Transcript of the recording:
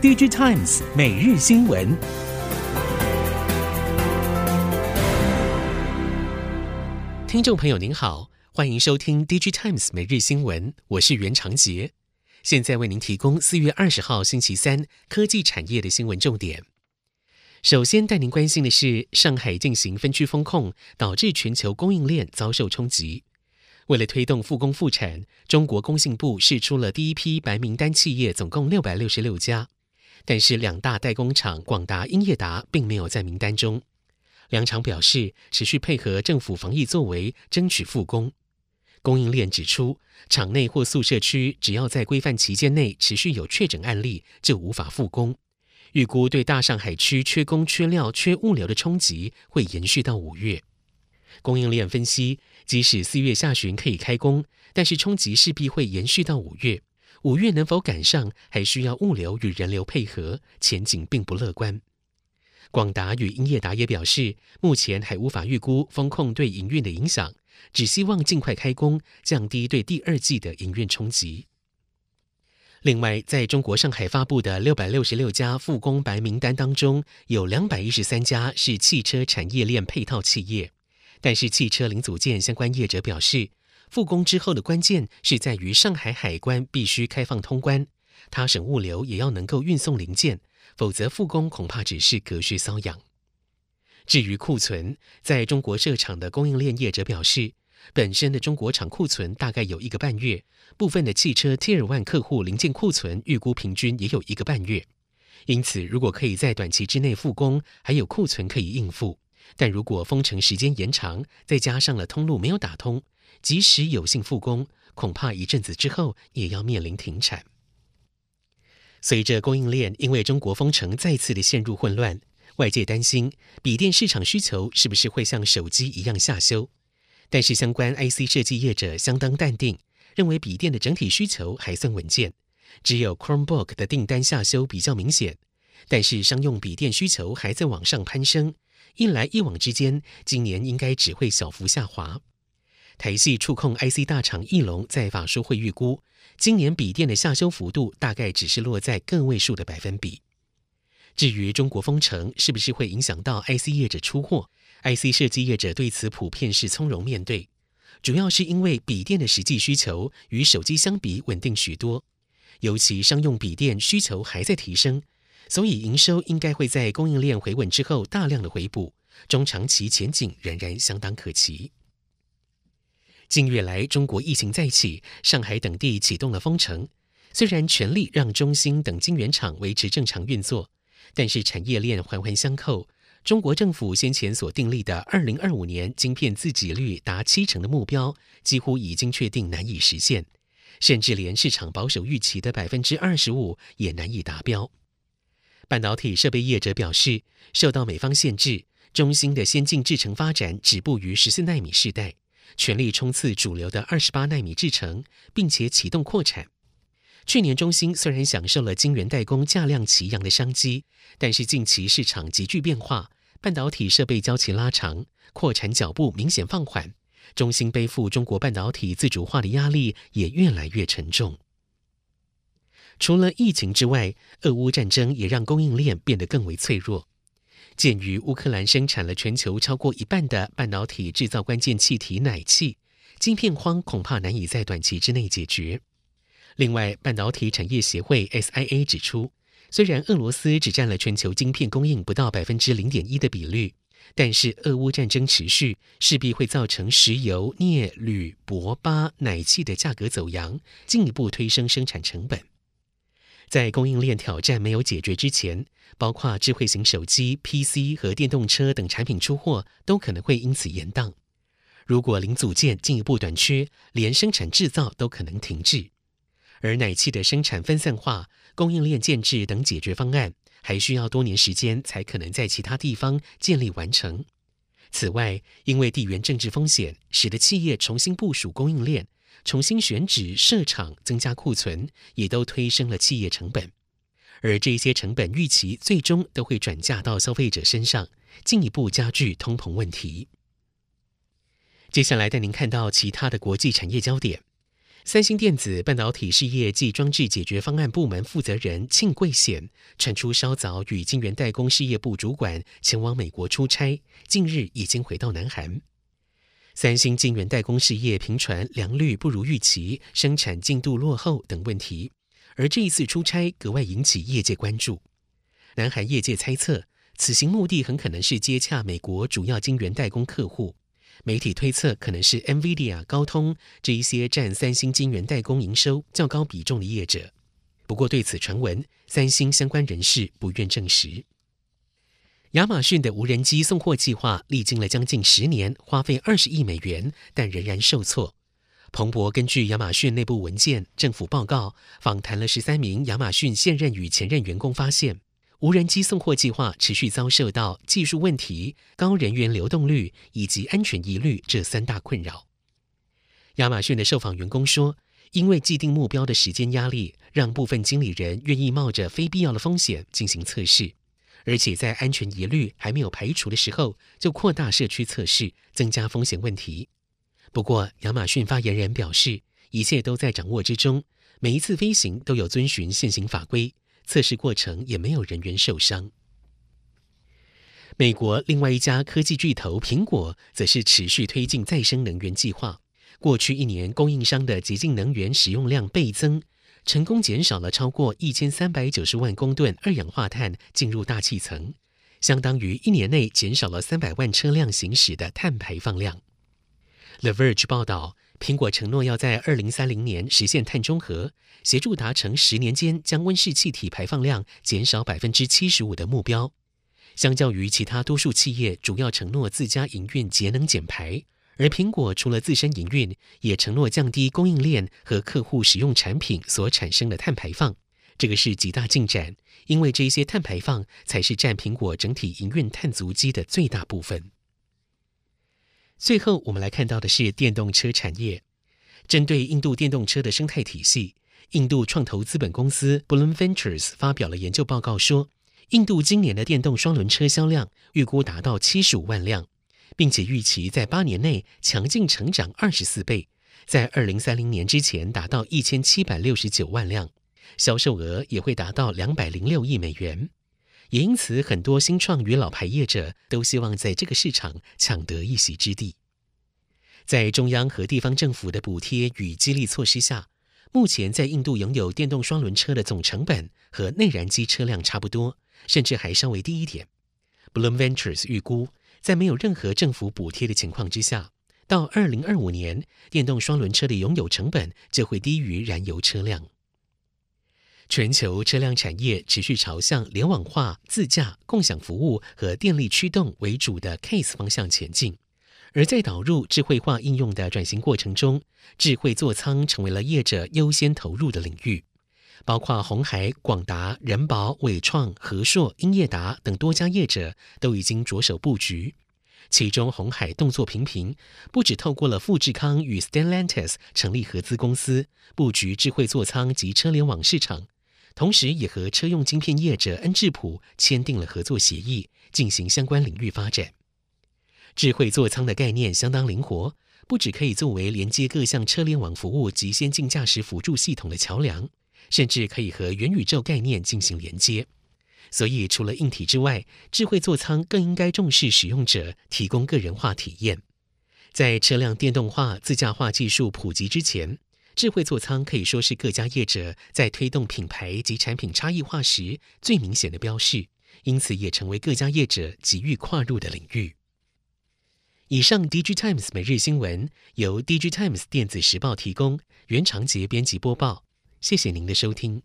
DG Times 每日新闻，听众朋友您好，欢迎收听 DG Times 每日新闻，我是袁长杰，现在为您提供四月二十号星期三科技产业的新闻重点。首先带您关心的是，上海进行分区风控，导致全球供应链遭受冲击。为了推动复工复产，中国工信部释出了第一批白名单企业，总共六百六十六家。但是两大代工厂广达、英业达并没有在名单中。两厂表示持续配合政府防疫作为，争取复工。供应链指出，厂内或宿舍区只要在规范期间内持续有确诊案例，就无法复工。预估对大上海区缺工、缺料、缺物流的冲击会延续到五月。供应链分析，即使四月下旬可以开工，但是冲击势必会延续到五月。五月能否赶上，还需要物流与人流配合，前景并不乐观。广达与英业达也表示，目前还无法预估封控对营运的影响，只希望尽快开工，降低对第二季的营运冲击。另外，在中国上海发布的六百六十六家复工白名单当中，有两百一十三家是汽车产业链配套企业，但是汽车零组件相关业者表示，复工之后的关键是在于上海海关必须开放通关，他省物流也要能够运送零件，否则复工恐怕只是隔靴搔痒。至于库存，在中国设厂的供应链业者表示，本身的中国厂库存大概有一个半月，部分的汽车 Tier One 客户零件库存预估平均也有一个半月，因此如果可以在短期之内复工，还有库存可以应付。但如果封城时间延长，再加上了通路没有打通，即使有幸复工，恐怕一阵子之后也要面临停产。随着供应链因为中国封城再次的陷入混乱，外界担心笔电市场需求是不是会像手机一样下修？但是相关 IC 设计业者相当淡定，认为笔电的整体需求还算稳健，只有 Chromebook 的订单下修比较明显，但是商用笔电需求还在往上攀升。一来一往之间，今年应该只会小幅下滑。台系触控 IC 大厂义隆在法说会预估，今年笔电的下修幅度大概只是落在个位数的百分比。至于中国封城是不是会影响到 IC 业者出货，IC 设计业者对此普遍是从容面对，主要是因为笔电的实际需求与手机相比稳定许多，尤其商用笔电需求还在提升。所以营收应该会在供应链回稳之后大量的回补，中长期前景仍然相当可期。近月来，中国疫情再起，上海等地启动了封城，虽然全力让中芯等晶圆厂维持正常运作，但是产业链环环相扣。中国政府先前所订立的二零二五年晶片自给率达七成的目标，几乎已经确定难以实现，甚至连市场保守预期的百分之二十五也难以达标。半导体设备业者表示，受到美方限制，中芯的先进制程发展止步于十四纳米世代，全力冲刺主流的二十八纳米制程，并且启动扩产。去年中芯虽然享受了晶圆代工价量齐扬的商机，但是近期市场急剧变化，半导体设备交期拉长，扩产脚步明显放缓，中芯背负中国半导体自主化的压力也越来越沉重。除了疫情之外，俄乌战争也让供应链变得更为脆弱。鉴于乌克兰生产了全球超过一半的半导体制造关键气体氖气，晶片荒恐怕难以在短期之内解决。另外，半导体产业协会 SIA 指出，虽然俄罗斯只占了全球晶片供应不到百分之零点一的比率，但是俄乌战争持续，势必会造成石油、镍、铝、铂、钯、氖气的价格走扬，进一步推升生产成本。在供应链挑战没有解决之前，包括智慧型手机、PC 和电动车等产品出货都可能会因此延宕。如果零组件进一步短缺，连生产制造都可能停滞。而奶气的生产分散化、供应链建制等解决方案，还需要多年时间才可能在其他地方建立完成。此外，因为地缘政治风险，使得企业重新部署供应链。重新选址设厂、增加库存，也都推升了企业成本，而这些成本预期最终都会转嫁到消费者身上，进一步加剧通膨问题。接下来带您看到其他的国际产业焦点。三星电子半导体事业暨装置解决方案部门负责人庆贵显传出，稍早与晶圆代工事业部主管前往美国出差，近日已经回到南韩。三星晶圆代工事业频传良率不如预期，生产进度落后等问题，而这一次出差格外引起业界关注。南韩业界猜测，此行目的很可能是接洽美国主要晶圆代工客户。媒体推测，可能是 NVIDIA、高通这一些占三星晶圆代工营收较高比重的业者。不过，对此传闻，三星相关人士不愿证实。亚马逊的无人机送货计划历经了将近十年，花费二十亿美元，但仍然受挫。彭博根据亚马逊内部文件、政府报告，访谈了十三名亚马逊现任与前任员工，发现。无人机送货计划持续遭受到技术问题、高人员流动率以及安全疑虑这三大困扰。亚马逊的受访员工说，因为既定目标的时间压力，让部分经理人愿意冒着非必要的风险进行测试，而且在安全疑虑还没有排除的时候，就扩大社区测试，增加风险问题。不过，亚马逊发言人表示，一切都在掌握之中，每一次飞行都有遵循现行法规。测试过程也没有人员受伤。美国另外一家科技巨头苹果则是持续推进再生能源计划。过去一年，供应商的洁净能源使用量倍增，成功减少了超过一千三百九十万公吨二氧化碳进入大气层，相当于一年内减少了三百万车辆行驶的碳排放量。The Verge 报道。苹果承诺要在二零三零年实现碳中和，协助达成十年间将温室气体排放量减少百分之七十五的目标。相较于其他多数企业，主要承诺自家营运节能减排，而苹果除了自身营运，也承诺降低供应链和客户使用产品所产生的碳排放。这个是极大进展，因为这些碳排放才是占苹果整体营运碳足迹的最大部分。最后，我们来看到的是电动车产业。针对印度电动车的生态体系，印度创投资本公司 Blume Ventures 发表了研究报告说，印度今年的电动双轮车销量预估达到七十五万辆，并且预期在八年内强劲成长二十四倍，在二零三零年之前达到一千七百六十九万辆，销售额也会达到两百零六亿美元。也因此，很多新创与老牌业者都希望在这个市场抢得一席之地。在中央和地方政府的补贴与激励措施下，目前在印度拥有电动双轮车的总成本和内燃机车辆差不多，甚至还稍微低一点。Blum Ventures 预估，在没有任何政府补贴的情况之下，到二零二五年，电动双轮车的拥有成本就会低于燃油车辆。全球车辆产业持续朝向联网化、自驾、共享服务和电力驱动为主的 CASE 方向前进，而在导入智慧化应用的转型过程中，智慧座舱成为了业者优先投入的领域。包括鸿海、广达、人保、伟创、和硕、英业达等多家业者都已经着手布局。其中，鸿海动作频频，不只透过了富士康与 Stellantis 成立合资公司，布局智慧座舱及车联网市场。同时，也和车用晶片业者恩智浦签订了合作协议，进行相关领域发展。智慧座舱的概念相当灵活，不只可以作为连接各项车联网服务及先进驾驶辅助系统的桥梁，甚至可以和元宇宙概念进行连接。所以，除了硬体之外，智慧座舱更应该重视使用者，提供个人化体验。在车辆电动化、自驾化技术普及之前，智慧座舱可以说是各家业者在推动品牌及产品差异化时最明显的标示，因此也成为各家业者急于跨入的领域。以上，DG Times 每日新闻由 DG Times 电子时报提供，袁长杰编辑播报，谢谢您的收听。